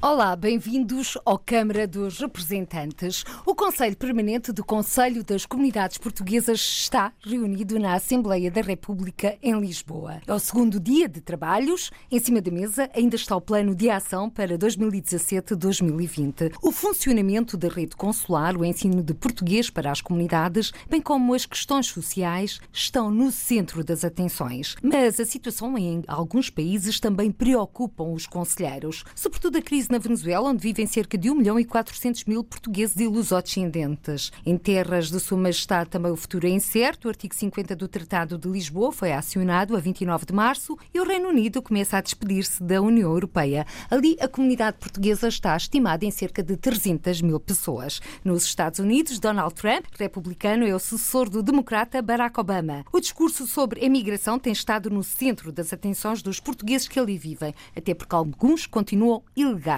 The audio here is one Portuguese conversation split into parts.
Olá, bem-vindos ao Câmara dos Representantes. O Conselho Permanente do Conselho das Comunidades Portuguesas está reunido na Assembleia da República em Lisboa. É o segundo dia de trabalhos. Em cima da mesa ainda está o plano de ação para 2017-2020. O funcionamento da rede consular, o ensino de português para as comunidades, bem como as questões sociais, estão no centro das atenções. Mas a situação em alguns países também preocupa os conselheiros, sobretudo a crise na Venezuela, onde vivem cerca de 1 milhão e 400 mil portugueses e lusodescendentes. Em terras de Sua Majestade também o futuro é incerto. O artigo 50 do Tratado de Lisboa foi acionado a 29 de março e o Reino Unido começa a despedir-se da União Europeia. Ali, a comunidade portuguesa está estimada em cerca de 300 mil pessoas. Nos Estados Unidos, Donald Trump, republicano, é o sucessor do democrata Barack Obama. O discurso sobre emigração tem estado no centro das atenções dos portugueses que ali vivem, até porque alguns continuam ilegais.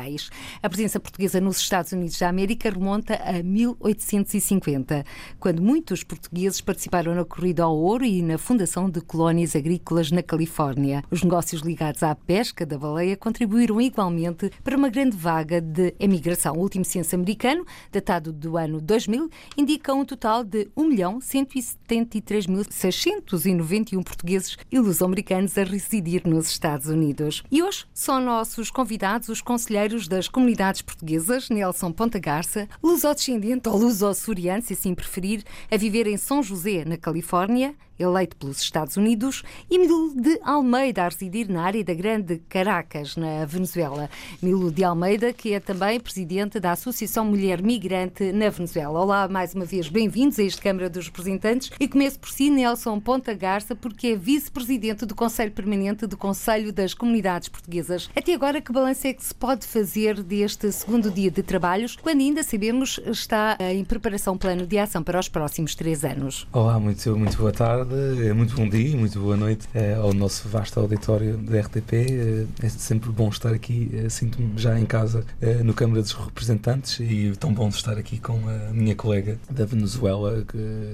A presença portuguesa nos Estados Unidos da América remonta a 1850, quando muitos portugueses participaram na corrida ao ouro e na fundação de colónias agrícolas na Califórnia. Os negócios ligados à pesca da baleia contribuíram igualmente para uma grande vaga de emigração. O último censo americano, datado do ano 2000, indica um total de 1.173.691 portugueses e luso-americanos a residir nos Estados Unidos. E hoje são nossos convidados os conselheiros das comunidades portuguesas, Nelson Ponta Garça, luso-descendente ou luso-açoriano, se assim preferir, a viver em São José, na Califórnia, eleito pelos Estados Unidos, e Milo de Almeida, a residir na área da Grande Caracas, na Venezuela. Milo de Almeida, que é também presidente da Associação Mulher Migrante na Venezuela. Olá, mais uma vez, bem-vindos a este Câmara dos Representantes e começo por si, Nelson Ponta Garça, porque é vice-presidente do Conselho Permanente do Conselho das Comunidades Portuguesas. Até agora, que balanço é que se pode fazer deste segundo dia de trabalhos, quando ainda sabemos está em preparação um plano de ação para os próximos três anos? Olá, muito, muito boa tarde, muito bom dia, muito boa noite é, ao nosso vasto auditório da RTP. É sempre bom estar aqui, sinto-me já em casa no Câmara dos Representantes e tão bom estar aqui com a minha colega da Venezuela,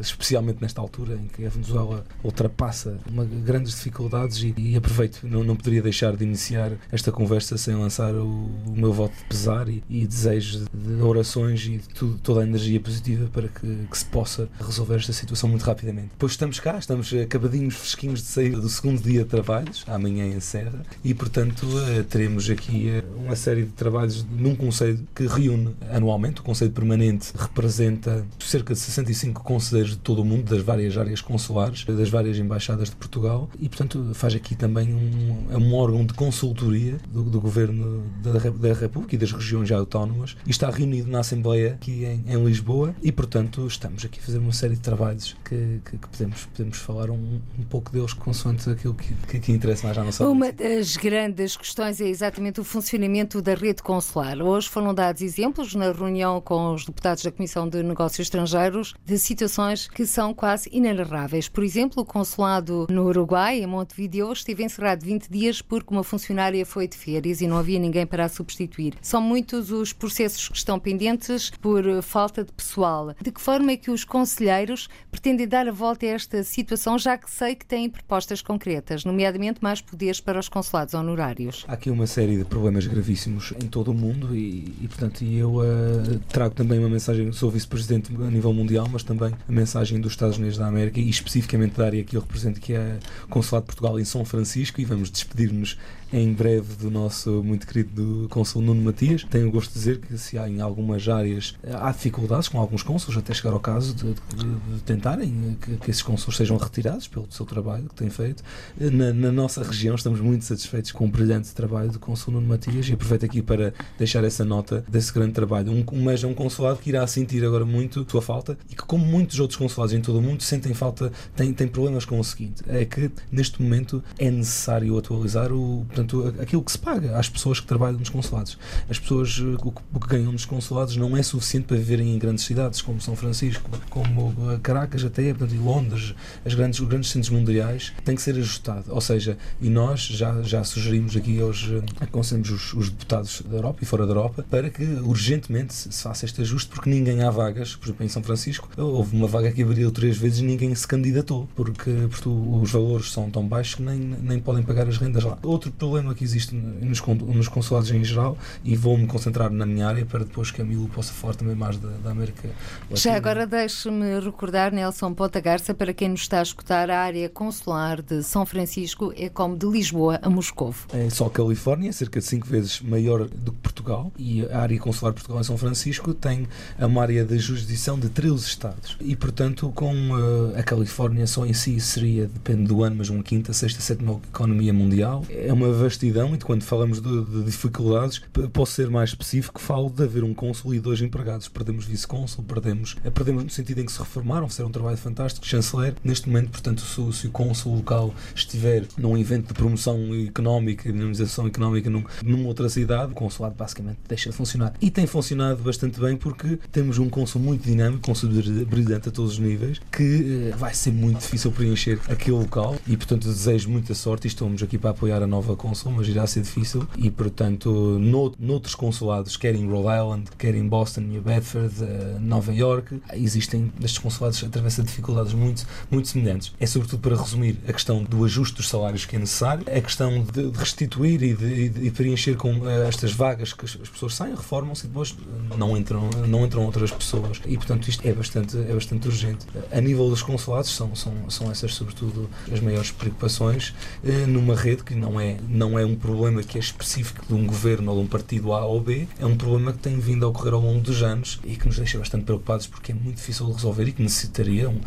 especialmente nesta altura em que a Venezuela ultrapassa uma, grandes dificuldades e, aproveito, não, poderia deixar de iniciar esta conversa sem lançar o, meu voto de pesar e, desejo de orações e de toda a energia positiva para que, se possa resolver esta situação muito rapidamente. Pois estamos cá, estamos acabadinhos, fresquinhos de sair do segundo dia de trabalhos, amanhã em Serra, e portanto teremos aqui uma série de trabalhos num conselho que reúne anualmente. O Conselho Permanente representa cerca de 65 conselheiros de todo o mundo, das várias áreas consulares, das várias embaixadas de Portugal, e portanto faz aqui também um, um órgão de consultoria do, do Governo da, da República e das regiões autónomas, e está reunido na Assembleia aqui em, em Lisboa, e portanto estamos aqui a fazer uma série de trabalhos que, que, que podemos, podemos falar um, um, pouco deles consoante aquilo que, que, que interessa mais à nossa Uma das grandes questões é exatamente o funcionamento da rede consular. Hoje foram dados exemplos na reunião com os deputados da Comissão de Negócios Estrangeiros de situações que são quase inenarráveis. Por exemplo, o consulado no Uruguai, em Montevideo, esteve encerrado 20 dias porque uma funcionária foi de férias e não havia ninguém para a substituir. São muitos os processos que estão pendentes por falta de pessoal. De que forma é que os conselheiros pretendem dar a volta a esta situação, já que sei que têm propostas concretas, nomeadamente mais poderes para os consulados honorários? Há aqui uma série de problemas gravíssimos em todo o mundo e, e portanto, eu uh, trago também uma mensagem, sou vice-presidente a nível mundial, mas também a mensagem dos Estados Unidos da América e especificamente da área que eu represento, que é o Consulado de Portugal em São Francisco, e vamos despedir-nos em breve do nosso muito querido cônsul Nuno Matias. Tenho o gosto de dizer que se há em algumas áreas há dificuldades com alguns cônsules, até chegar ao caso de, de, de tentarem que, que, esses cônsules sejam retirados pelo seu trabalho que têm feito. Na, na, nossa região estamos muito satisfeitos com o brilhante trabalho do cônsul Nuno Matias e aproveito aqui para deixar essa nota desse grande trabalho. Um, mas é um consulado que irá sentir agora muito sua falta e que, como muitos outros consulados em todo o mundo, sentem falta, têm, têm problemas com o seguinte: é que neste momento é necessário atualizar o portanto, aquilo que se paga às pessoas que trabalham nos consulados. As pessoas, eh, o que, o que ganham nos consulados não é suficiente para viverem em grandes cidades, como São Francisco, como Caracas até, portanto, e Londres, as grandes, os grandes centros mundiais tem que ser ajustado. Ou seja, e nós já, já sugerimos aqui hoje, aconselhamos os, os deputados da Europa e fora da Europa para que urgentemente se faça este ajuste, porque ninguém há vagas. Por exemplo, em São Francisco houve uma vaga que abriu três vezes e ninguém se candidatou, porque, porque os valores são tão baixos que nem, nem podem pagar as rendas lá. Outro problema que existe nos, nos consulados em geral, e vou-me concentrar na minha área para depois que a Milo possa falar também mais da, da América Latina. Já agora deixe-me recordar, Nelson Ponta Garça, para quem nos está a escutar, a área consular de São Francisco é como de Lisboa a Moscou. É só a Califórnia, cerca de 5 vezes maior do que Portugal, e a área consular de Portugal em São Francisco tem uma área de jurisdição de 13 estados. E, portanto, com uh, a Califórnia só em si seria, depende do ano, mas uma quinta, sexta, sétima economia mundial. É uma vastidão, e quando falamos de, de dificuldades, posso ser mais específico, falo de haver um cônsul e dois empregados. Perdemos vice-cônsul, perdemos, eh, perdemos no sentido em que se reformaram, fizeram um trabalho fantástico, chanceler. Neste momento, portanto, se, se o cônsul local estiver num evento de promoção económica, dinamização económica num, numa outra cidade, o consulado basicamente deixa de funcionar. E tem funcionado bastante bem porque temos um cônsul muito dinâmico, cônsul brilhante a todos os níveis, que uh, vai ser muito difícil preencher aquele local e, portanto, desejo muita sorte e estamos aqui para apoiar a nova cônsul, mas irá ser difícil e, portanto, no, noutros consulados, quer em Rhode Island, quer em Boston, New Bedford, uh, Nova York, existem estes consulados atravessam dificuldades muito, muito semelhantes. É sobretudo para resumir a questão do ajuste dos salários que é necessário, a questão de, restituir e de, de, preencher com uh, estas vagas que as, as pessoas saem, reformam-se e depois não entram, não entram outras pessoas. E, portanto, isto é bastante, é bastante urgente. A nível dos consulados, são, são, são essas, sobretudo, as maiores preocupações uh, numa rede que não é, não é um problema que é específico de um governo ou de um partido A ou B, é um problema que tem vindo a ocorrer ao longo dos anos e que nos deixa bastante preocupados porque é muito difícil de resolver e que necessitaria, um,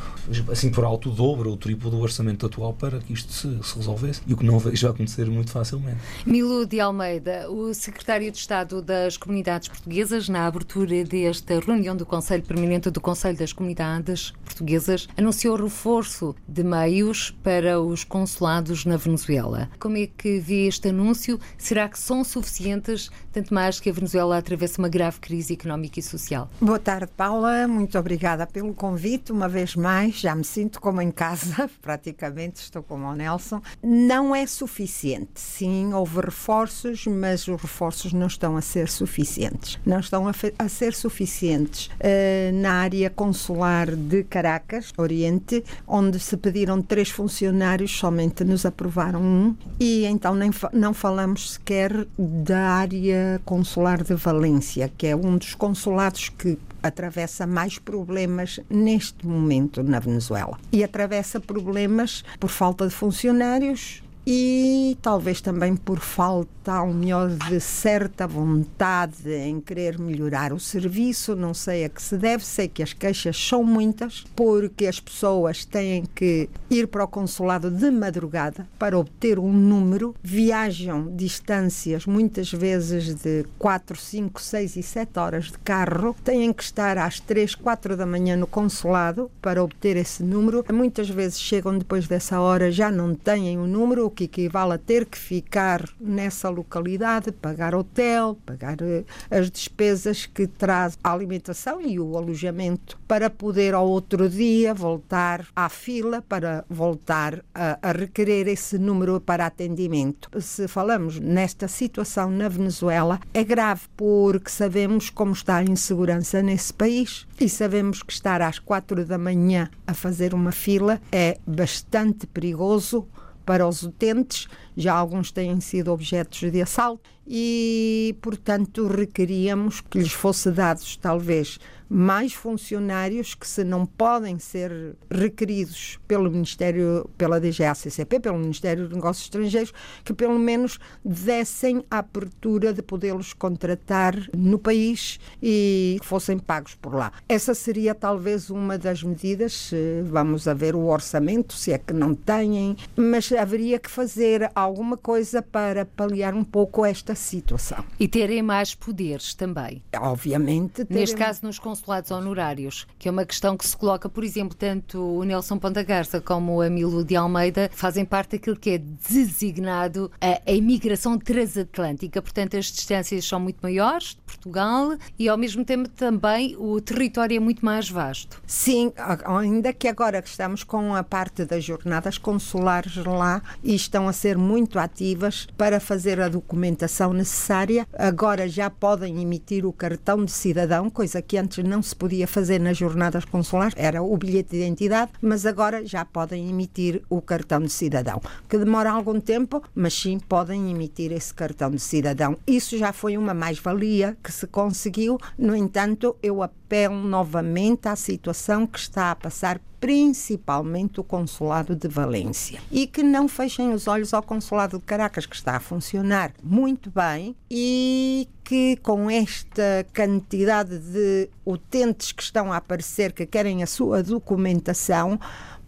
assim por alto, o dobro ou o triplo do orçamento atual para que isto se, se resolvesse e o que não vejo acontecer muito facilmente. Milo de Almeida, o secretário de Estado das Comunidades Portuguesas, na abertura desta reunião do Conselho Permanente do Conselho das Comunidades Portuguesas, anunciou reforço de meios para os consulados na Venezuela. Como é que vê este anúncio? Será que são suficientes, tanto mais que a Venezuela atravessa uma grave crise económica e social? Boa tarde, Paula. Muito obrigada pelo convite. Uma vez mais, já me sinto como em casa, praticamente, estou como o Nelson. Não é suficiente. Sim, houve reforços, mas os reforços não estão a ser suficientes. Não estão a, a ser suficientes uh, na área consular de Caracas, Oriente, onde se pediram três funcionários, somente nos aprovaram um, e então nem, não falamos sequer da área consular de Valência, que é um dos consulados que atravessa mais problemas neste momento na Venezuela. E atravessa problemas por falta de funcionários, e talvez também por falta, ao melhor, de certa vontade em querer melhorar o serviço, não sei a que se deve, sei que as queixas são muitas, porque as pessoas têm que ir para o consulado de madrugada para obter um número, viajam distâncias muitas vezes de 4, 5, 6 e 7 horas de carro, têm que estar às 3, 4 da manhã no consulado para obter esse número, muitas vezes chegam depois dessa hora já não têm o número, que equivale a ter que ficar nessa localidade, pagar hotel, pagar uh, as despesas que traz a alimentação e o alojamento, para poder ao outro dia voltar à fila para voltar a, a requerer esse número para atendimento. Se falamos nesta situação na Venezuela, é grave porque sabemos como está a insegurança nesse país e sabemos que estar às quatro da manhã a fazer uma fila é bastante perigoso para os utentes, já alguns têm sido objetos de assalto e, portanto, requeríamos que lhes fosse dados talvez mais funcionários que se não podem ser requeridos pelo Ministério, pela DGACCP, pelo Ministério dos Negócios Estrangeiros, que pelo menos dessem a abertura de podê-los contratar no país e fossem pagos por lá. Essa seria talvez uma das medidas, vamos a ver o orçamento, se é que não têm, mas haveria que fazer alguma coisa para paliar um pouco esta situação. E terem mais poderes também. Obviamente. Neste caso, nos consulados honorários, que é uma questão que se coloca, por exemplo, tanto o Nelson Ponta Garça como o Amilo de Almeida fazem parte daquilo que é designado a, a imigração transatlântica. Portanto, as distâncias são muito maiores de Portugal e, ao mesmo tempo, também o território é muito mais vasto. Sim, ainda que agora que estamos com a parte das jornadas consulares lá e estão a ser muito ativas para fazer a documentação necessária, agora já podem emitir o cartão de cidadão, coisa que antes não se podia fazer nas jornadas consulares, era o bilhete de identidade, mas agora já podem emitir o cartão de cidadão, que demora algum tempo, mas sim podem emitir esse cartão de cidadão. Isso já foi uma mais-valia que se conseguiu, no entanto, eu apelo novamente à situação que está a passar principalmente o Consulado de Valência. E que não fechem os olhos ao Consulado de Caracas, que está a funcionar muito bem e que com esta quantidade de utentes que estão a aparecer que querem a sua documentação,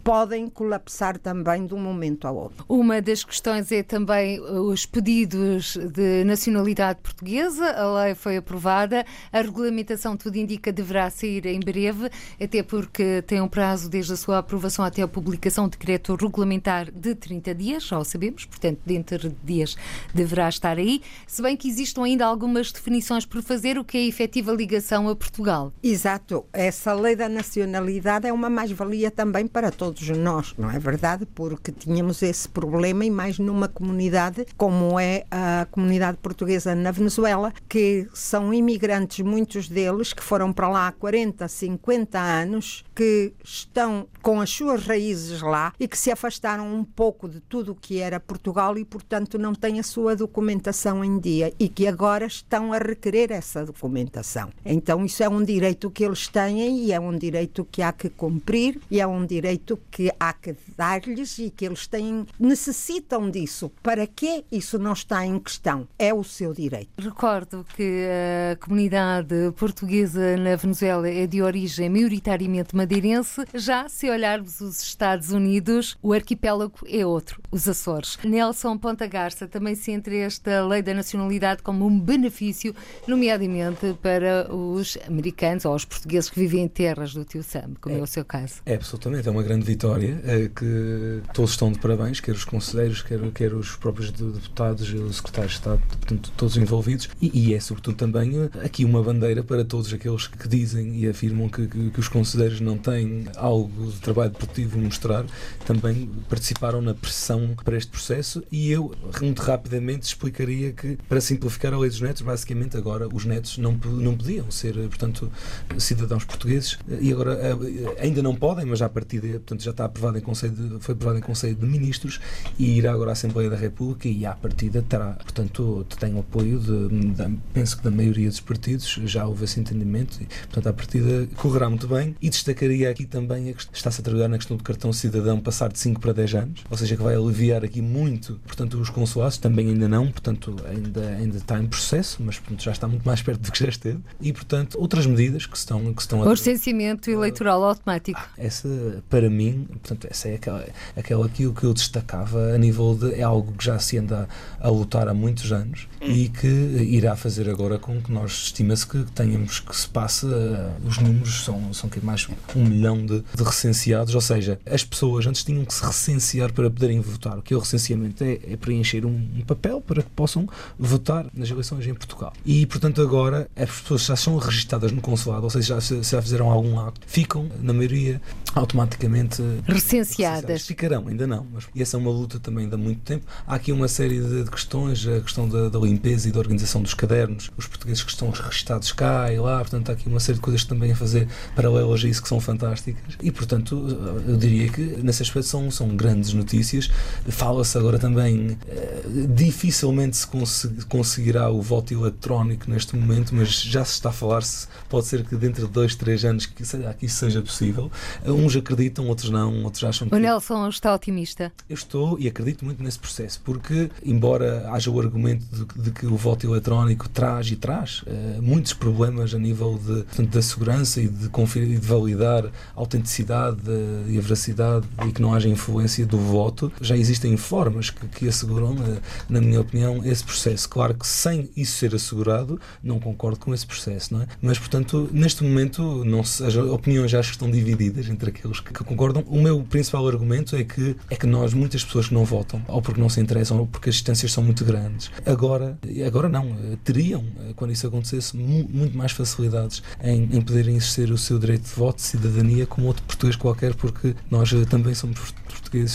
podem colapsar também de um momento ao outro. Uma das questões é também os pedidos de nacionalidade portuguesa. A lei foi aprovada, a regulamentação, tudo indica, deverá sair em breve, até porque tem um prazo desde a sua aprovação até a publicação de decreto regulamentar de 30 dias, já o sabemos, portanto, dentro de dias deverá estar aí, se bem que existam ainda algumas definições por fazer, o que é a efetiva ligação a Portugal. Exato. Essa lei da nacionalidade é uma mais-valia também para todos todos nós, não é verdade? Porque tínhamos esse problema e mais numa comunidade como é a comunidade portuguesa na Venezuela, que são imigrantes, muitos deles, que foram para lá há 40, 50 anos, que estão com as suas raízes lá e que se afastaram um pouco de tudo o que era Portugal e, portanto, não têm a sua documentação em dia e que agora estão a requerer essa documentação. Então, isso é um direito que eles têm e é um direito que há que cumprir e é um direito que há que dar-lhes e que eles têm, necessitam disso. Para que isso não está em questão? É o seu direito. Recordo que a comunidade portuguesa na Venezuela é de origem maioritariamente madeirense. Já se olharmos os Estados Unidos, o arquipélago é outro, os Açores. Nelson Ponta Garça também se entre esta lei da nacionalidade como um benefício, nomeadamente para os americanos ou os portugueses que vivem em terras do tio Sam, como é, é o seu caso. É absolutamente, é uma grande vitória é, que todos estão de parabéns, quer os conselheiros, quer, quer os próprios deputados os secretários de Estado, portanto, todos envolvidos. E, e, é, sobretudo, também eh, aqui uma bandeira para todos aqueles que dizem e afirmam que, que, que os conselheiros não têm algo de trabalho a mostrar, também participaram na pressão para este processo. E eu, muito rapidamente, explicaria que, para simplificar a lei dos netos, basicamente agora os netos não, não podiam ser, portanto, cidadãos portugueses e agora eh, ainda não podem, mas já a partir de, portanto, já está aprovado em Conselho de, foi aprovado em Conselho de Ministros e irá agora à Assembleia da República e à partida terá, portanto, tem o apoio de, de, penso que da maioria dos partidos, já houve esse entendimento e, portanto, à partida correrá muito bem e destacaria aqui também a que está-se a trabalhar na questão do cartão cidadão passar de 5 para 10 anos, ou seja, que vai aliviar aqui muito, portanto, os consulados, também ainda não, portanto, ainda, ainda está em processo, mas portanto, já está muito mais perto do que já esteve e, portanto, outras medidas que estão, que estão a... O licenciamento eleitoral automático. Ah, essa, para mim, portanto, essa é aquela, aquela que, que eu destacava a nível de. é algo que já se anda a lutar há muitos anos e que irá fazer agora com que nós estima-se que tenhamos que se passe. Uh, os números são, são que mais um milhão de, de, recenseados, ou seja, as pessoas antes tinham que se recensear para poderem votar. O que é o recenseamento? É, é preencher um, um, papel para que possam votar nas eleições em Portugal. E, portanto, agora as pessoas já são registadas no consulado, ou seja, já, já fizeram algum ato, ficam, na maioria, automaticamente recenseadas. Ficarão, ainda não. Mas, essa é uma luta também de há muito tempo. Há aqui uma série de, de questões, a questão da, da, limpeza e da organização dos cadernos, os portugueses que estão registados cá e lá, portanto, há aqui uma série de coisas também a fazer paralelas a isso que são fantásticas. E, portanto, eu diria que nesse aspecto são, são grandes notícias. Fala-se agora também, eh, dificilmente se conseguirá o voto eletrónico neste momento, mas já se está a falar-se, pode ser que dentro de dois, três anos que, que isso seja possível. Uns acreditam, outros outros não, outros acham que. O Nelson está otimista? Eu estou e acredito muito nesse processo, porque, embora haja o argumento de, de que o voto eletrónico traz e traz uh, muitos problemas a nível de, portanto, da segurança e de conferir e de validar a autenticidade uh, e a veracidade e que não haja influência do voto, já existem formas que, que asseguram, uh, na minha opinião, esse processo. Claro que sem isso ser assegurado, não concordo com esse processo, não é? Mas, portanto, neste momento, não se, as opiniões já estão divididas entre aqueles que, que concordam. O meu principal argumento é que, é que nós, muitas pessoas que não votam, ou porque não se interessam, ou porque as distâncias são muito grandes, agora, agora não, teriam, quando isso acontecesse, muito mais facilidades em, em poderem exercer o seu direito de voto, de cidadania, como outro português qualquer, porque nós eh, também somos portugueses.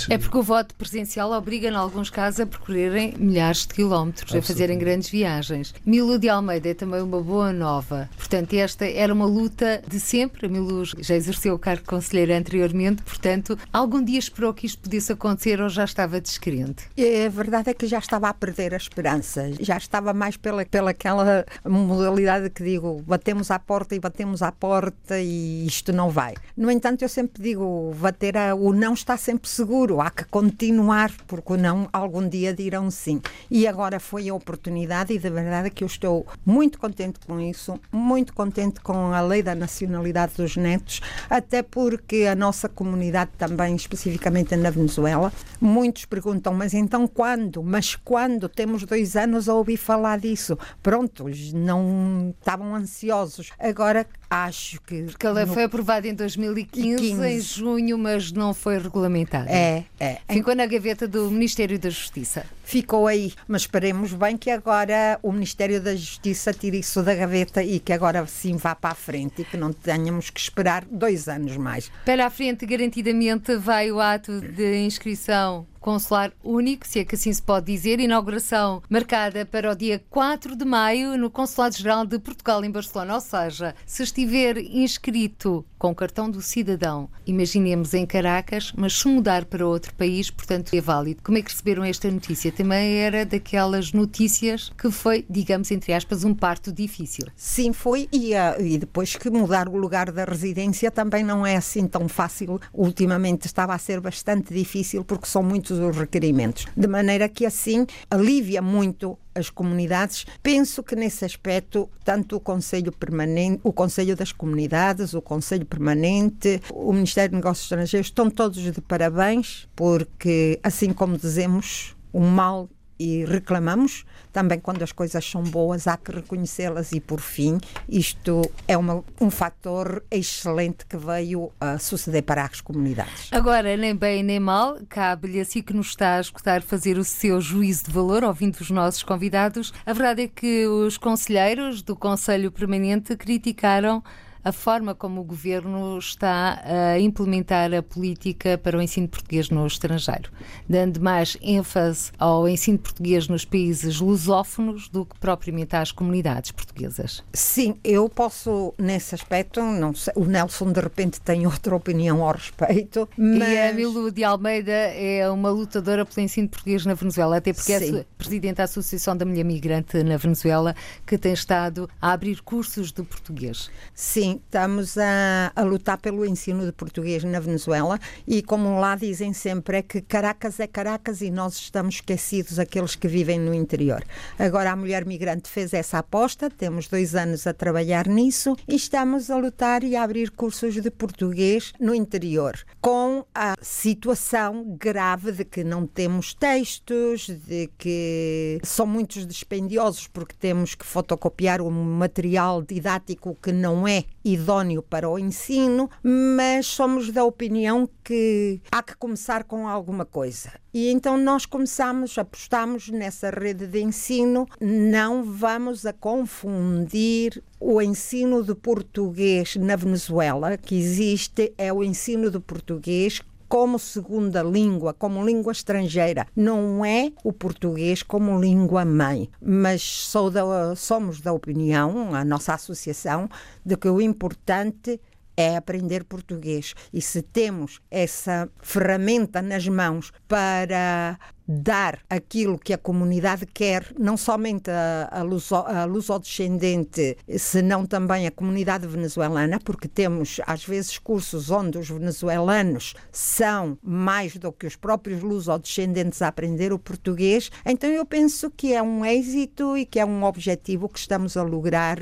É porque o voto presencial obriga, em alguns casos, a percorrerem milhares de quilómetros, a fazerem grandes viagens. Milo de Almeida é também uma boa nova. Portanto, esta era uma luta de sempre. A Milo já exerceu o cargo de conselheira anteriormente, portanto, algum dia esperou que isto pudesse acontecer ou já estava descrente? É, a verdade é que já estava a perder a esperança. Já estava mais pela, pela aquela modalidade que digo, batemos à porta e batemos à porta e isto não vai. No entanto, eu sempre digo, bater a, o não está sempre seguro, há que continuar, porque não algum dia dirão sim. E agora foi a oportunidade e de verdade que eu estou muito contente com isso, muito contente com a lei da nacionalidade dos netos, até porque a nossa comunidade também, especificamente na Venezuela, muitos perguntam, mas então quando? Mas quando? Temos dois anos a ouvir falar disso. Pronto, não estavam ansiosos. Agora acho que. Porque a lei no... foi aprovada em 2015, 15. em junho, mas não foi regulamentada. É, é. Ficou na gaveta do Ministério da Justiça. Ficou aí, mas esperemos bem que agora o Ministério da Justiça tire isso da gaveta e que agora sim vá para a frente e que não tenhamos que esperar dois anos mais. Para a frente, garantidamente, vai o ato de inscrição consular único, se é que assim se pode dizer, inauguração marcada para o dia 4 de maio no Consulado-Geral de Portugal em Barcelona. Ou seja, se estiver inscrito com o cartão do cidadão, imaginemos em Caracas, mas se mudar para outro país, portanto é válido. Como é que receberam esta notícia? Também era daquelas notícias que foi, digamos, entre aspas, um parto difícil. Sim, foi, e, uh, e depois que mudar o lugar da residência também não é assim tão fácil. Ultimamente estava a ser bastante difícil porque são muitos os requerimentos. De maneira que assim alivia muito as comunidades. Penso que nesse aspecto, tanto o Conselho Permanente, o Conselho das Comunidades, o Conselho Permanente, o Ministério de Negócios Estrangeiros estão todos de parabéns, porque assim como dizemos, o mal e reclamamos, também quando as coisas são boas há que reconhecê-las e por fim isto é uma, um fator excelente que veio a suceder para as comunidades. Agora, nem bem nem mal, cabe-lhe assim que nos está a escutar fazer o seu juízo de valor, ouvindo os nossos convidados. A verdade é que os conselheiros do Conselho Permanente criticaram a forma como o governo está a implementar a política para o ensino português no estrangeiro, dando mais ênfase ao ensino português nos países lusófonos do que propriamente às comunidades portuguesas. Sim, eu posso, nesse aspecto, não sei, o Nelson de repente tem outra opinião ao respeito. Mas... E a Milu de Almeida é uma lutadora pelo ensino português na Venezuela, até porque Sim. é presidente da Associação da Mulher Migrante na Venezuela, que tem estado a abrir cursos de português. Sim, estamos a, a, lutar pelo ensino de português na Venezuela e, como lá dizem sempre, é que Caracas é Caracas e nós estamos esquecidos aqueles que vivem no interior. Agora, a mulher migrante fez essa aposta, temos dois anos a trabalhar nisso e estamos a lutar e a abrir cursos de português no interior, com a situação grave de que não temos textos, de que são muitos dispendiosos porque temos que fotocopiar um material didático que não é idóneo para o ensino, mas somos da opinião que há que começar com alguma coisa. E então nós começamos, apostamos nessa rede de ensino, não vamos a confundir o ensino de português na Venezuela, que existe, é o ensino de português como segunda língua, como língua estrangeira. Não é o português como língua mãe, mas da, somos da opinião, a nossa associação, de que o importante é aprender português. E se temos essa ferramenta nas mãos para dar aquilo que a comunidade quer, não somente a, a, luso, a lusodescendente, senão também a comunidade venezuelana, porque temos às vezes cursos onde os venezuelanos são mais do que os próprios lusodescendentes a aprender o português. Então eu penso que é um êxito e que é um objetivo que estamos a lograr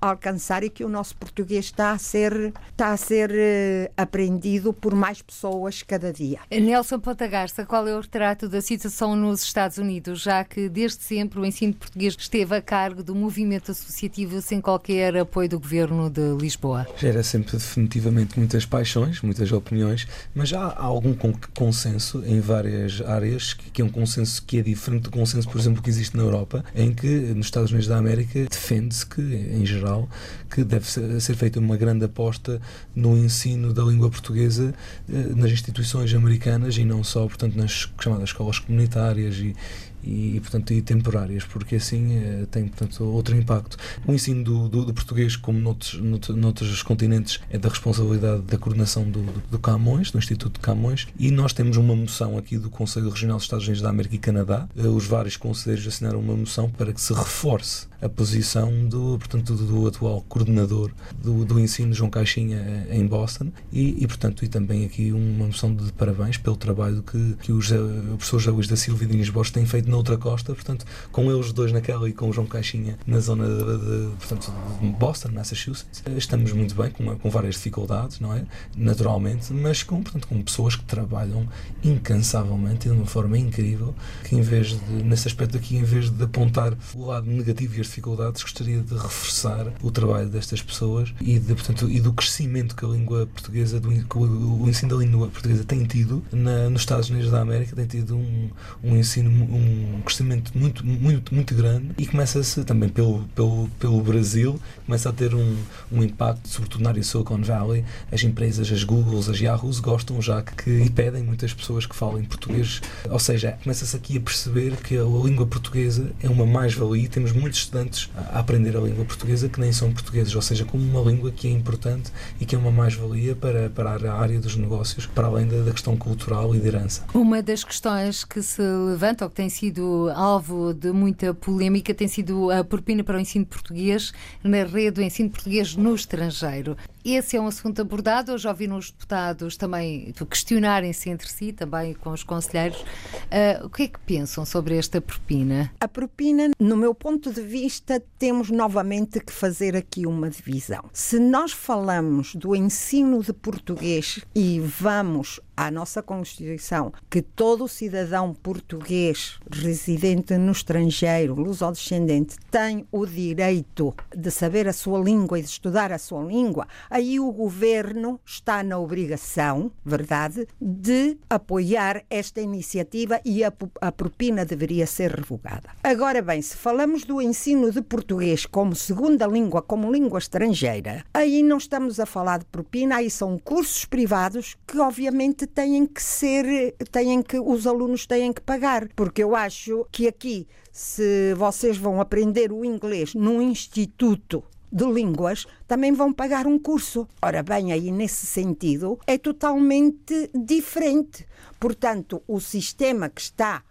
alcançar e que o nosso português está a ser, está a ser uh, aprendido por mais pessoas cada dia. Nelson Ponta Garça, qual é o retrato da situação nos Estados Unidos, já que desde sempre o ensino português esteve a cargo do movimento associativo sem qualquer apoio do governo de Lisboa? Gera sempre definitivamente muitas paixões, muitas opiniões, mas há algum consenso em várias áreas, que é um consenso que é diferente do consenso, por exemplo, que existe na Europa, em que nos Estados Unidos da América defende-se que, em geral, que deve ser feita uma grande aposta no ensino da língua portuguesa eh, nas instituições americanas e não só, portanto, nas chamadas escolas comunitárias e, e, portanto, e temporárias, porque assim eh, tem portanto, outro impacto. O ensino do, do, do português, como noutros, noutros continentes, é da responsabilidade da coordenação do, do, Camões, do Instituto de Camões, e nós temos uma moção aqui do Conselho Regional dos Estados Unidos da América e Canadá. Eh, os vários conselheiros assinaram uma moção para que se reforce a posição do, portanto, do, atual coordenador do, do ensino, João Caixinha, em Boston, e, e, portanto, e também aqui uma moção de parabéns pelo trabalho que, que os, o professor José Luís da Silva e Diniz Borges têm feito noutra costa, portanto, com eles dois naquela e com o João Caixinha na zona de, de, portanto, de Boston, Massachusetts, estamos muito bem, com, com várias dificuldades, não é? Naturalmente, mas com, portanto, com pessoas que trabalham incansavelmente e de uma forma incrível, que em vez de, nesse aspecto aqui, em vez de apontar o lado negativo e as dificuldades, gostaria de reforçar o trabalho destas pessoas e, de, portanto, e do crescimento que a língua portuguesa, do, o, o ensino da língua portuguesa tem tido na, nos Estados Unidos da América, tem tido um, um ensino, um crescimento muito, muito, muito grande e começa-se também pelo, pelo, pelo Brasil, começa a ter um, um impacto, sobretudo na área Silicon Valley. As empresas, as Googles, as Yahoos gostam já que e pedem muitas pessoas que falem português. Ou seja, começa-se aqui a perceber que a língua portuguesa é uma mais-valia. Temos muitos estudantes a aprender a língua portuguesa que nem são portugueses, ou seja, como uma língua que é importante e que é uma mais-valia para, para a área dos negócios, para além da, da questão cultural e de herança. Uma das questões que se levanta, ou que tem sido alvo de muita polémica, tem sido a propina para o ensino português na rede do ensino português no estrangeiro. Esse é um assunto abordado. Já ouvi os deputados também questionarem-se entre si, também com os conselheiros. Uh, o que é que pensam sobre esta propina? A propina, no meu ponto de vista, temos novamente que fazer aqui uma divisão. Se nós falamos do ensino de português e vamos à nossa Constituição que todo cidadão português residente no estrangeiro, lusodescendente, tem o direito de saber a sua língua e de estudar a sua língua, aí o governo está na obrigação, verdade, de apoiar esta iniciativa e a, a propina deveria ser revogada. Agora bem, se falamos do ensino de português como segunda língua, como língua estrangeira, aí não estamos a falar de propina, aí são cursos privados que obviamente têm que ser, têm que, os alunos têm que pagar, porque eu acho que aqui, se vocês vão aprender o inglês num instituto de línguas também vão pagar um curso. Ora bem, aí nesse sentido é totalmente diferente. Portanto, o sistema que está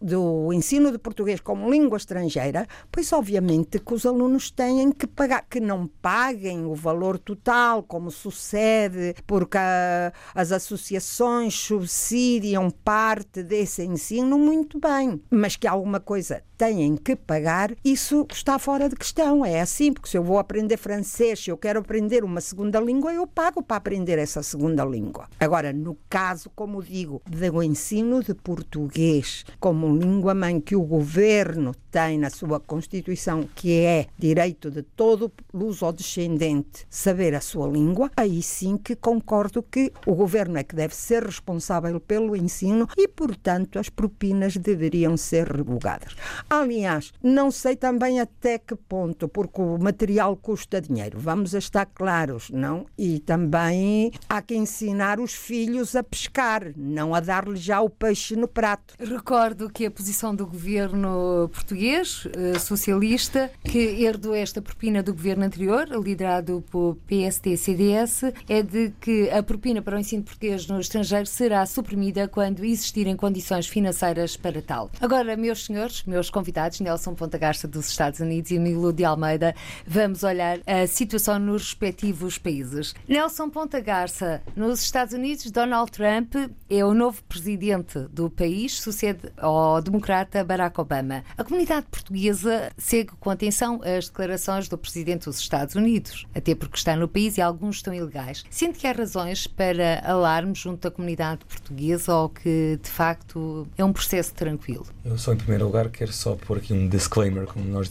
do ensino de português como língua estrangeira, pois obviamente que os alunos têm que pagar, que não paguem o valor total, como sucede, porque a, as associações subsidiam parte desse ensino muito bem, mas que alguma coisa têm que pagar, isso está fora de questão. É assim, porque se eu vou aprender francês, se eu quero aprender uma segunda língua, eu pago para aprender essa segunda língua. Agora, no caso, como digo, do ensino de português como língua-mãe que o governo tem na sua Constituição, que é direito de todo luso-descendente saber a sua língua, aí sim que concordo que o governo é que deve ser responsável pelo ensino e, portanto, as propinas deveriam ser revogadas. Aliás, não sei também até que ponto, porque o material custa dinheiro, vamos estar claros, não? E também há que ensinar os filhos a pescar, não a dar-lhe já o peixe no prato. Recordo que a posição do governo português português, uh, socialista, que herdou esta propina do governo anterior, liderado pelo PSD-CDS, é de que a propina para o ensino português no estrangeiro será suprimida quando existirem condições financeiras para tal. Agora, meus senhores, meus convidados, Nelson Ponta Garça dos Estados Unidos e Milo de Almeida, vamos olhar a situação nos respectivos países. Nelson Ponta Garça, nos Estados Unidos, Donald Trump é o novo presidente do país, sucede ao democrata Barack Obama. A comunidade portuguesa segue com atenção as declarações do presidente dos Estados Unidos, até porque está no país e alguns estão ilegais. Sente que há razões para alarme junto da comunidade portuguesa ou que, de facto, é um processo tranquilo? Eu só, em primeiro lugar, quero só pôr aqui um disclaimer, como nós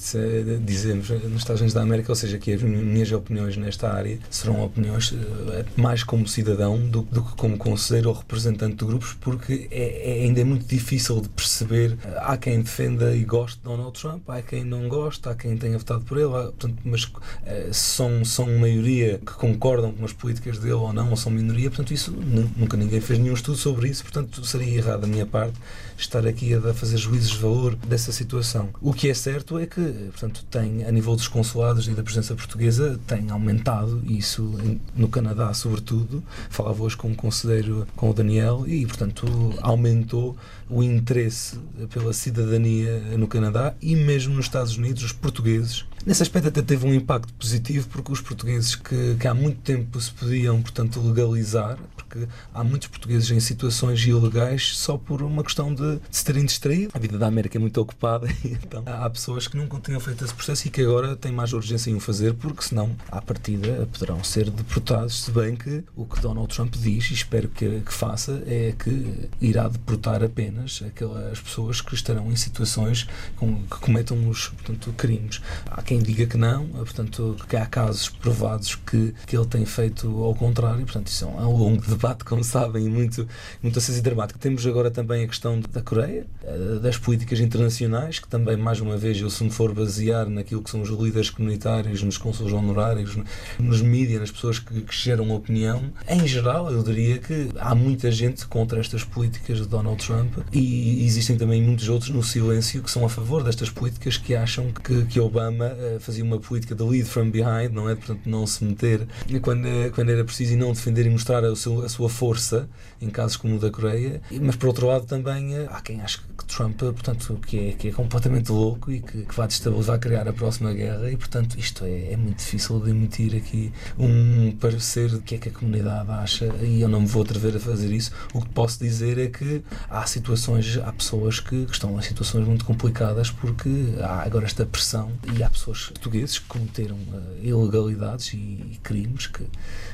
dizemos nos Estados Unidos da América, ou seja, que as minhas opiniões nesta área serão opiniões eh, mais como cidadão do, do que como conselheiro ou representante de grupos, porque é, é, ainda é muito difícil de perceber. Eh, há quem defenda e goste Donald Trump, há quem não gosta, há quem tenha votado por ele, portanto, mas é, são, são maioria que concordam com as políticas dele ou não, ou são minoria, portanto, isso nunca ninguém fez nenhum estudo sobre isso, portanto, seria errado da minha parte estar aqui a fazer juízes de valor dessa situação. O que é certo é que, portanto, tem, a nível dos consulados e da presença portuguesa, tem aumentado, isso no Canadá, sobretudo. Falava hoje com o conselheiro, com o Daniel, e, portanto, aumentou o interesse pela cidadania no Canadá e mesmo nos Estados Unidos, os portugueses. Nesse aspecto até teve um impacto positivo porque os portugueses que, que há muito tempo se podiam, portanto, legalizar, porque há muitos portugueses em situações ilegais só por uma questão de, de se terem distraído. A vida da América é muito ocupada e então há pessoas que nunca tinham feito esse processo e que agora têm mais urgência em o fazer porque senão, à partida, poderão ser deportados, se bem que o que Donald Trump diz, e espero que, que faça, é que irá deportar apenas aquelas pessoas que estarão em situações com, que cometam os portanto, crimes. Há quem diga que não, portanto, que há casos provados que, que ele tem feito ao contrário, portanto, isso é um, é longo debate como sabem, muito, muito aceso e dramático. Temos agora também a questão da Coreia, eh, das políticas internacionais, que também, mais uma vez, eu se me for basear naquilo que são os líderes comunitários, nos consulos honorários, nos mídias, nas pessoas que, que geram opinião, em geral, eu diria que há muita gente contra estas políticas de Donald Trump e existem também muitos outros no silêncio que são a favor destas políticas que acham que, que Obama fazia uma política de lead from behind, não é? Portanto, não se meter quando, quando era preciso e não defender e mostrar a, seu, a sua força em casos como o da Coreia, mas por outro lado também eh, há quem ache que Trump, portanto, que é, que é completamente louco e que, que vai destabilizar, criar a próxima guerra e, portanto, isto é, é muito difícil de emitir aqui um parecer de que é que a comunidade acha e eu não me vou atrever a fazer isso. O que posso dizer é que há situações, há pessoas que, que estão em situações muito complicadas porque há agora esta pressão e há pessoas portugueses que cometeram uh, ilegalidades e, e crimes que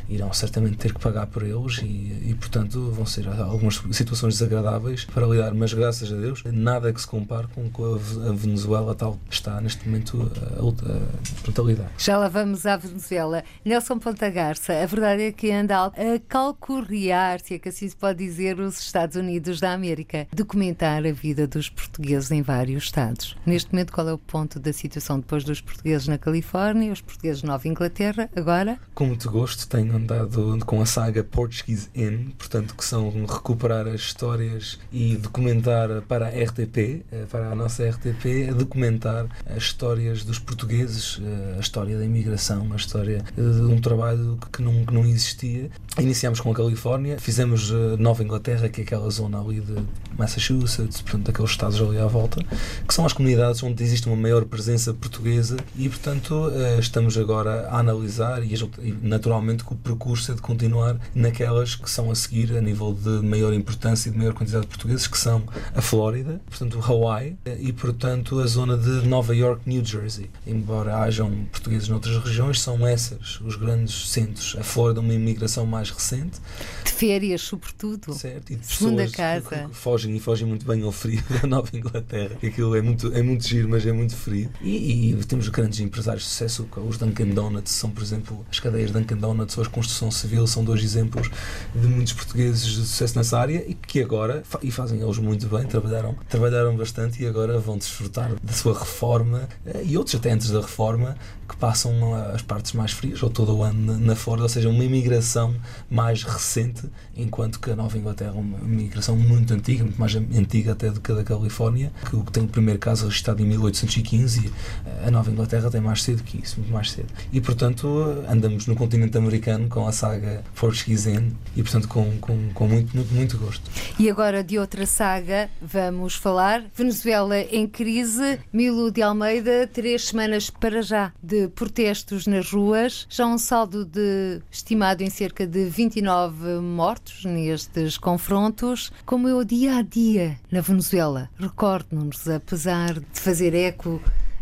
irão certamente ter que pagar por eles e, e, portanto, vão ser algumas situações desagradáveis para lidar, mas graças a Deus, nada que se compare com, com a Venezuela tal está neste momento a, a, a lidar. Já lá vamos à Venezuela. Nelson Ponta Garça, a verdade é que anda a calcorrear, se é que assim se pode dizer, os Estados Unidos da América, documentar a vida dos portugueses em vários estados. Neste momento, qual é o ponto da situação depois dos portugueses na Califórnia, os portugueses na Nova Inglaterra, agora? Com muito gosto, tenho andado com a saga Portuguese In, portanto, que são recuperar as histórias e documentar para a RTP, eh, para a nossa RTP, documentar as histórias dos portugueses, eh, a história da imigração, a história de um trabalho que não, que não existia. Iniciámos com a Califórnia, fizemos eh, Nova Inglaterra, que é aquela zona ali de Massachusetts, portanto, aqueles estados ali à volta, que são as comunidades onde existe uma maior presença portuguesa e, portanto, estamos agora a analisar e naturalmente que o percurso é de continuar naquelas que são a seguir a nível de maior importância e de maior quantidade de portugueses, que são a Flórida, portanto Hawaii e portanto a zona de Nova York, New Jersey. Embora hajam portugueses noutras regiões, são essas os grandes centros. A Flórida uma imigração mais recente. De férias, sobretudo. Certo. E de Segunda casa. Que, que fogem e fogem muito bem ao frio da Nova Inglaterra. Aquilo é muito, é muito giro, mas é muito frio. E, e temos grandes empresários de sucesso, os Dunkin' Donuts, são por exemplo as cadeias Dunkin' Donuts ou a construção civil, são dois exemplos de muitos portugueses de sucesso nessa área e que agora, e fazem eles muito bem, trabalharam, trabalharam bastante e agora vão desfrutar da sua reforma eh, e outros até antes da reforma que passam as partes mais frias, ou todo o ano na Flórida, ou seja, uma imigração mais recente, enquanto que a Nova Inglaterra é uma imigração muito antiga, muito mais antiga até do que a da Califórnia, que tem o primeiro caso registrado em 1815 e a Nova Inglaterra tem mais cedo que isso, muito mais cedo. E portanto andamos no continente americano com a saga Portuguese Inn e portanto com, com, com muito, muito, muito gosto. E agora de outra saga vamos falar. Venezuela em crise, Milo de Almeida, três semanas para já de protestos nas ruas, já um saldo de estimado em cerca de 29 mortos nestes confrontos. Como é o dia a dia na Venezuela? Recorde-nos, apesar de fazer eco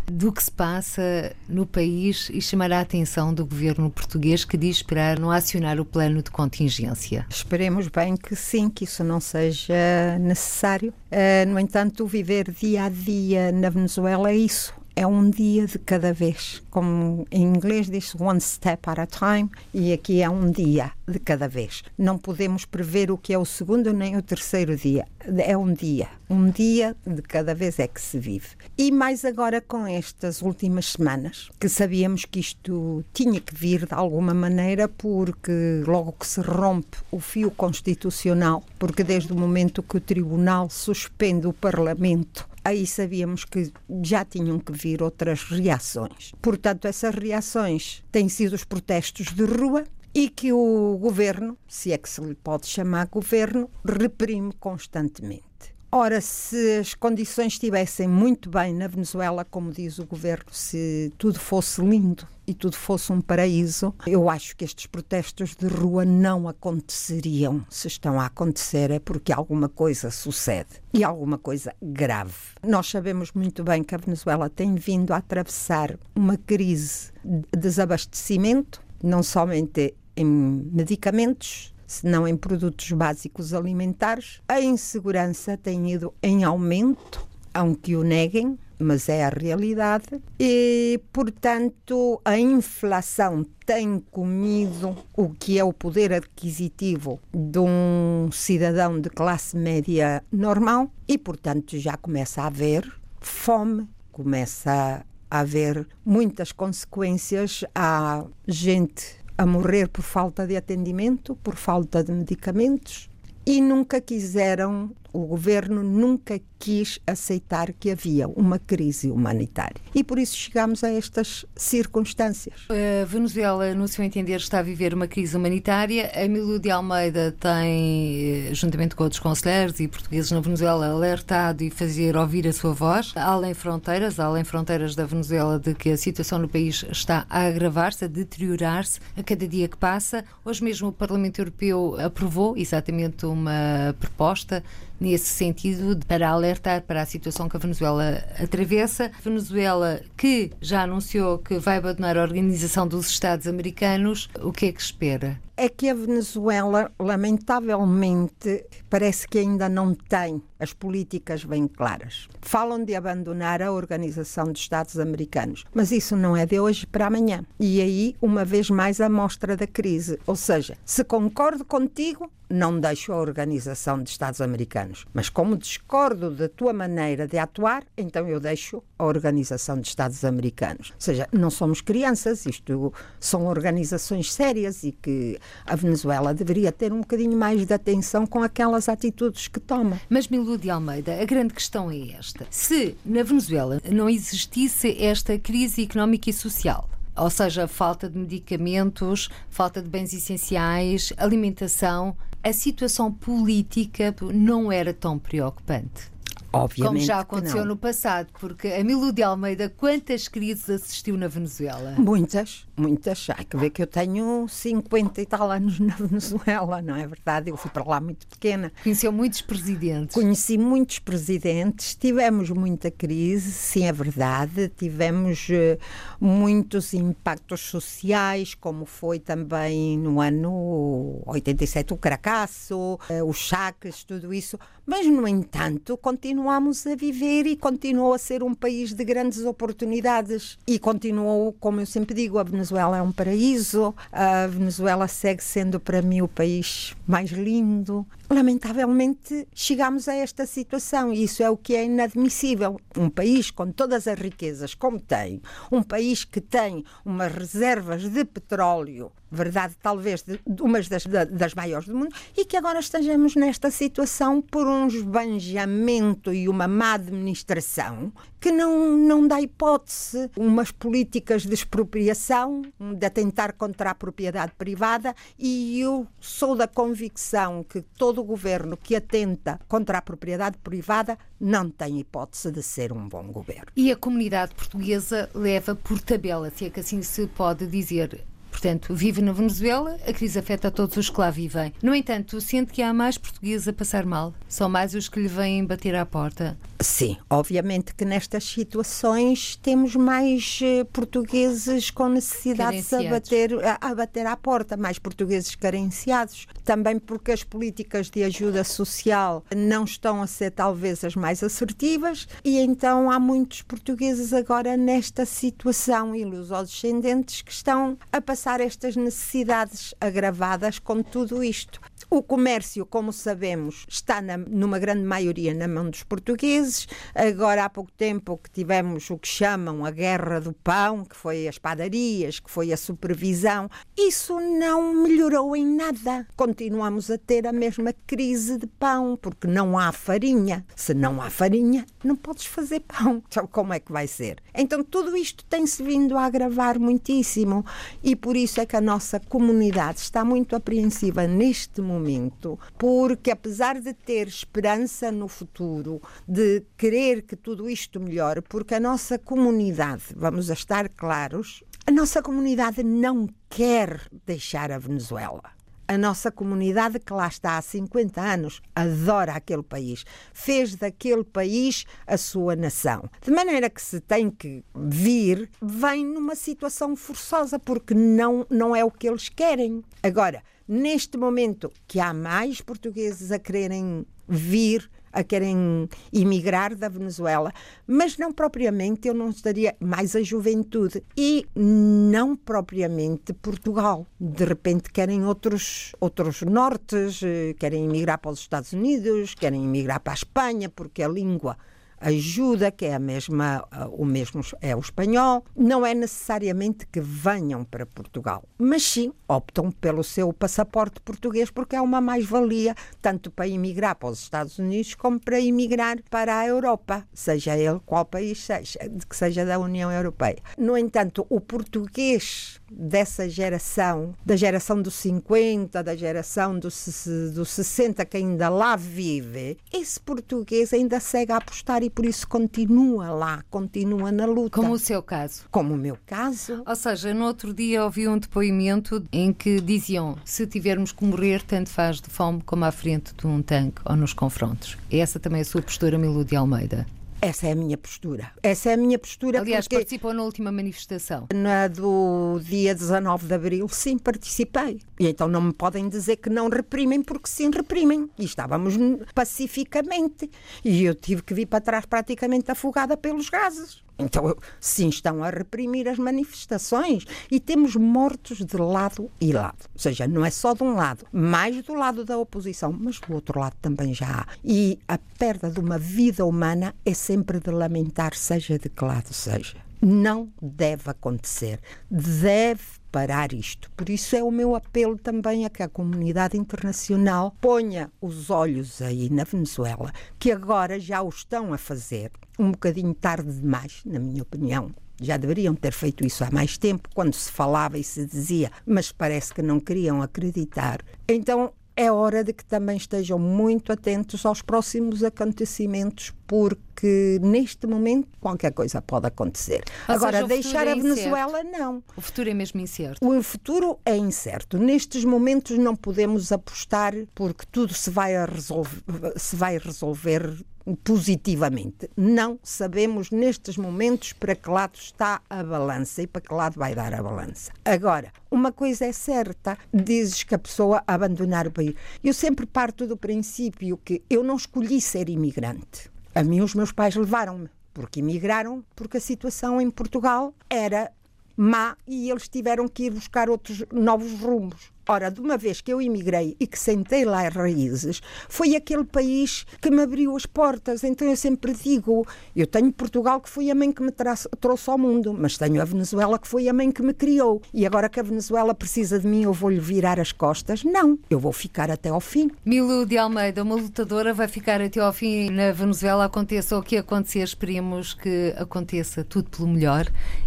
do que se passa no país e chamar a atenção do governo português que diz esperar não acionar o plano de contingência? Esperemos bem que sim, que isso não seja necessário. Uh, no entanto, viver dia a dia na Venezuela é isso é um dia de cada vez. Como em inglês diz one step at a time, e aqui é um dia de cada vez. Não podemos prever o que é o segundo nem o terceiro dia. É um dia. Um dia de cada vez é que se vive. E mais agora com estas últimas semanas, que sabíamos que isto tinha que vir de alguma maneira, porque logo que se rompe o fio constitucional, porque desde o momento que o Tribunal suspende o Parlamento aí sabíamos que já tinham que vir outras reações. Portanto, essas reações têm sido os protestos de rua e que o governo, se é que se lhe pode chamar governo, reprime constantemente. Ora, se as condições estivessem muito bem na Venezuela, como diz o governo, se tudo fosse lindo e tudo fosse um paraíso, eu acho que estes protestos de rua não aconteceriam. Se estão a acontecer é porque alguma coisa sucede e alguma coisa grave. Nós sabemos muito bem que a Venezuela tem vindo a atravessar uma crise de desabastecimento, não somente em medicamentos, se não em produtos básicos alimentares. A insegurança tem ido em aumento, aunque o neguem, mas é a realidade. E, portanto, a inflação tem comido o que é o poder adquisitivo de um cidadão de classe média normal e, portanto, já começa a haver fome, começa a haver muitas consequências. Há gente a morrer por falta de atendimento, por falta de medicamentos e nunca quiseram o governo nunca quis aceitar que havia uma crise humanitária. E por isso chegamos a estas circunstâncias. A Venezuela, no seu entender, está a viver uma crise humanitária. A Milu de Almeida tem, eh, juntamente com outros conselheiros e portugueses na Venezuela, alertado e fazer ouvir a sua voz, além fronteiras, além fronteiras da Venezuela, de que a situação no país está a agravar-se, a deteriorar-se a cada dia que passa. Hoje mesmo o Parlamento Europeu aprovou exatamente uma proposta nesse sentido para alertar para a situação que a Venezuela atravessa. A Venezuela que já anunciou que vai abandonar a Organização dos Estados Americanos, o que é que espera? é que a Venezuela, lamentavelmente, parece que ainda não tem as políticas bem claras. Falam de abandonar a Organização dos Estados Americanos, mas isso não é de hoje para amanhã. E aí, uma vez mais, a mostra da crise. Ou seja, se concordo contigo, não deixo a Organização dos Estados Americanos. Mas como discordo da tua maneira de atuar, então eu deixo a Organização dos Estados Americanos. Ou seja, não somos crianças, isto são organizações sérias e que a Venezuela deveria ter um bocadinho mais de atenção com aquelas atitudes que toma. Mas, De Almeida, a grande questão é esta. Se na Venezuela não existisse esta crise económica e social, ou seja, falta de medicamentos, falta de bens essenciais, alimentação, a situação política não era tão preocupante. Obviamente Como já aconteceu no passado, porque a Milu de Almeida, quantas crises assistiu na Venezuela? Muitas, muitas. Há que ver que eu tenho 50 e tal anos na Venezuela, não é verdade? Eu fui para lá muito pequena. Conheceu muitos presidentes. Conheci muitos presidentes, tivemos muita crise, sim, é verdade. Tivemos uh, muitos impactos sociais, como foi também no ano 87 o Caracasso, uh, os chaques, tudo isso. Mas, no entanto, continua continuamos a viver e continuou a ser um país de grandes oportunidades. E continuou, como eu sempre digo, a Venezuela é um paraíso, a Venezuela segue sendo para mim o país mais lindo. Lamentavelmente chegamos a esta situação e isso é o que é inadmissível. Um país com todas as riquezas como tem, um país que tem umas reservas de petróleo verdade, talvez de, umas das, das maiores do mundo, e que agora estejamos nesta situação por um esbanjamento e uma má administração que não, não dá hipótese, umas políticas de expropriação, de atentar contra a propriedade privada, e eu sou da convicção que todo o governo que atenta contra a propriedade privada não tem hipótese de ser um bom governo. E a comunidade portuguesa leva por tabela, se é que assim se pode dizer, Portanto, vive na Venezuela, a crise afeta todos os que lá vivem. No entanto, sente que há mais portugueses a passar mal? São mais os que lhe vêm bater à porta? Sim, obviamente que nestas situações temos mais uh, portugueses com necessidades a bater, a, a bater à porta, mais portugueses carenciados. Também porque as políticas de ajuda social não estão a ser talvez as mais assertivas e então há muitos portugueses agora nesta situação e os descendentes que estão a passar estas necessidades agravadas com tudo isto. O comércio, como sabemos, está na, numa grande maioria na mão dos portugueses. Agora, há pouco tempo que tivemos o que chamam a guerra do pão, que foi as padarias, que foi a supervisão. Isso não melhorou em nada. Continuamos a ter a mesma crise de pão, porque não há farinha. Se não há farinha, não podes fazer pão. Então, como é que vai ser? Então, tudo isto tem-se vindo a agravar muitíssimo e por isso é que a nossa comunidade está muito apreensiva neste momento momento, porque apesar de ter esperança no futuro, de querer que tudo isto melhore, porque a nossa comunidade, vamos estar claros, a nossa comunidade não quer deixar a Venezuela. A nossa comunidade, que lá está há 50 anos, adora aquele país, fez daquele país a sua nação. De maneira que se tem que vir, vem numa situação forçosa, porque não, não é o que eles querem. Agora, neste momento que há mais portugueses a quererem vir a querem emigrar da Venezuela, mas não propriamente, eu não estaria mais a juventude e não propriamente Portugal. De repente querem outros outros nortes, eh, querem emigrar para os Estados Unidos, querem emigrar para a Espanha porque a língua ajuda, que é a mesma, o mesmo é o espanhol, não é necessariamente que venham para Portugal, mas sim optam pelo seu passaporte português porque é uma mais-valia tanto para emigrar para os Estados Unidos como para emigrar para a Europa, seja ele qual país seja, que seja da União Europeia. No entanto, o português dessa geração, da geração dos 50, da geração dos, dos 60 que ainda lá vive, esse português ainda segue a apostar e por isso continua lá, continua na luta. Como o seu caso. Como o meu caso. Ou seja, no outro dia ouvi um depoimento em que diziam: se tivermos que morrer, tanto faz de fome como à frente de um tanque ou nos confrontos. Essa também é a sua postura, Milu de Almeida. Essa é a minha postura. Essa é a minha postura. Aliás, porque... participou na última manifestação. Na do dia 19 de abril, sim, participei. E então não me podem dizer que não reprimem, porque sim, reprimem. E estávamos pacificamente. E eu tive que vir para trás praticamente afogada pelos gases. Então, sim, estão a reprimir as manifestações e temos mortos de lado e lado. Ou seja, não é só de um lado, mais do lado da oposição, mas do outro lado também já há. E a perda de uma vida humana é sempre de lamentar, seja de que lado seja. Não deve acontecer. Deve parar isto. Por isso é o meu apelo também a que a comunidade internacional ponha os olhos aí na Venezuela, que agora já o estão a fazer um bocadinho tarde demais, na minha opinião. Já deveriam ter feito isso há mais tempo, quando se falava e se dizia, mas parece que não queriam acreditar. Então é hora de que também estejam muito atentos aos próximos acontecimentos, porque neste momento qualquer coisa pode acontecer. Ou Agora, seja, deixar é a Venezuela, não. O futuro é mesmo incerto. O futuro é incerto. Nestes momentos não podemos apostar porque tudo se vai, resolver, se vai resolver positivamente. Não sabemos nestes momentos para que lado está a balança e para que lado vai dar a balança. Agora, uma coisa é certa, dizes que a pessoa abandonar o país. Eu sempre parto do princípio que eu não escolhi ser imigrante. A mim os meus pais levaram-me, porque imigraram, porque a situação em Portugal era má e eles tiveram que ir buscar outros novos rumos. Ora, de uma vez que eu emigrei e que sentei lá as raízes, foi aquele país que me abriu as portas. Então eu sempre digo: eu tenho Portugal que foi a mãe que me trouxe ao mundo, mas tenho a Venezuela que foi a mãe que me criou. E agora que a Venezuela precisa de mim, eu vou-lhe virar as costas? Não, eu vou ficar até ao fim. Milo de Almeida, uma lutadora, vai ficar até ao fim na Venezuela, aconteça o que acontecer, esperemos que aconteça tudo pelo melhor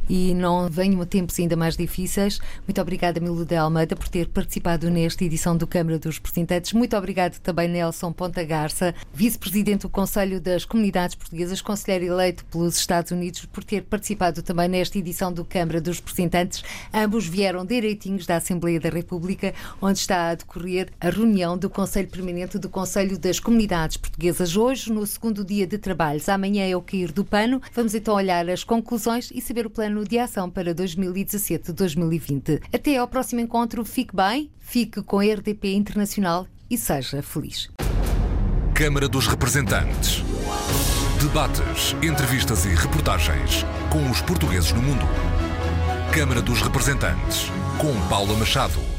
e não venham tempos ainda mais difíceis. Muito obrigada, Milo de Almeida, por ter participado nesta edição do Câmara dos Representantes. Muito obrigado também, Nelson Ponta Garça, vice-presidente do Conselho das Comunidades Portuguesas, conselheiro eleito pelos Estados Unidos, por ter participado também nesta edição do Câmara dos Representantes. Ambos vieram direitinhos da Assembleia da República, onde está a decorrer a reunião do Conselho Permanente do Conselho das Comunidades Portuguesas. Hoje, no segundo dia de trabalhos, amanhã é o cair do pano. Vamos então olhar as conclusões e saber o plano de ação para 2017-2020. Até ao próximo encontro, fique bem, fique com a RDP Internacional e seja feliz. Câmara dos Representantes. Debates, entrevistas e reportagens com os portugueses no mundo. Câmara dos Representantes, com Paula Machado.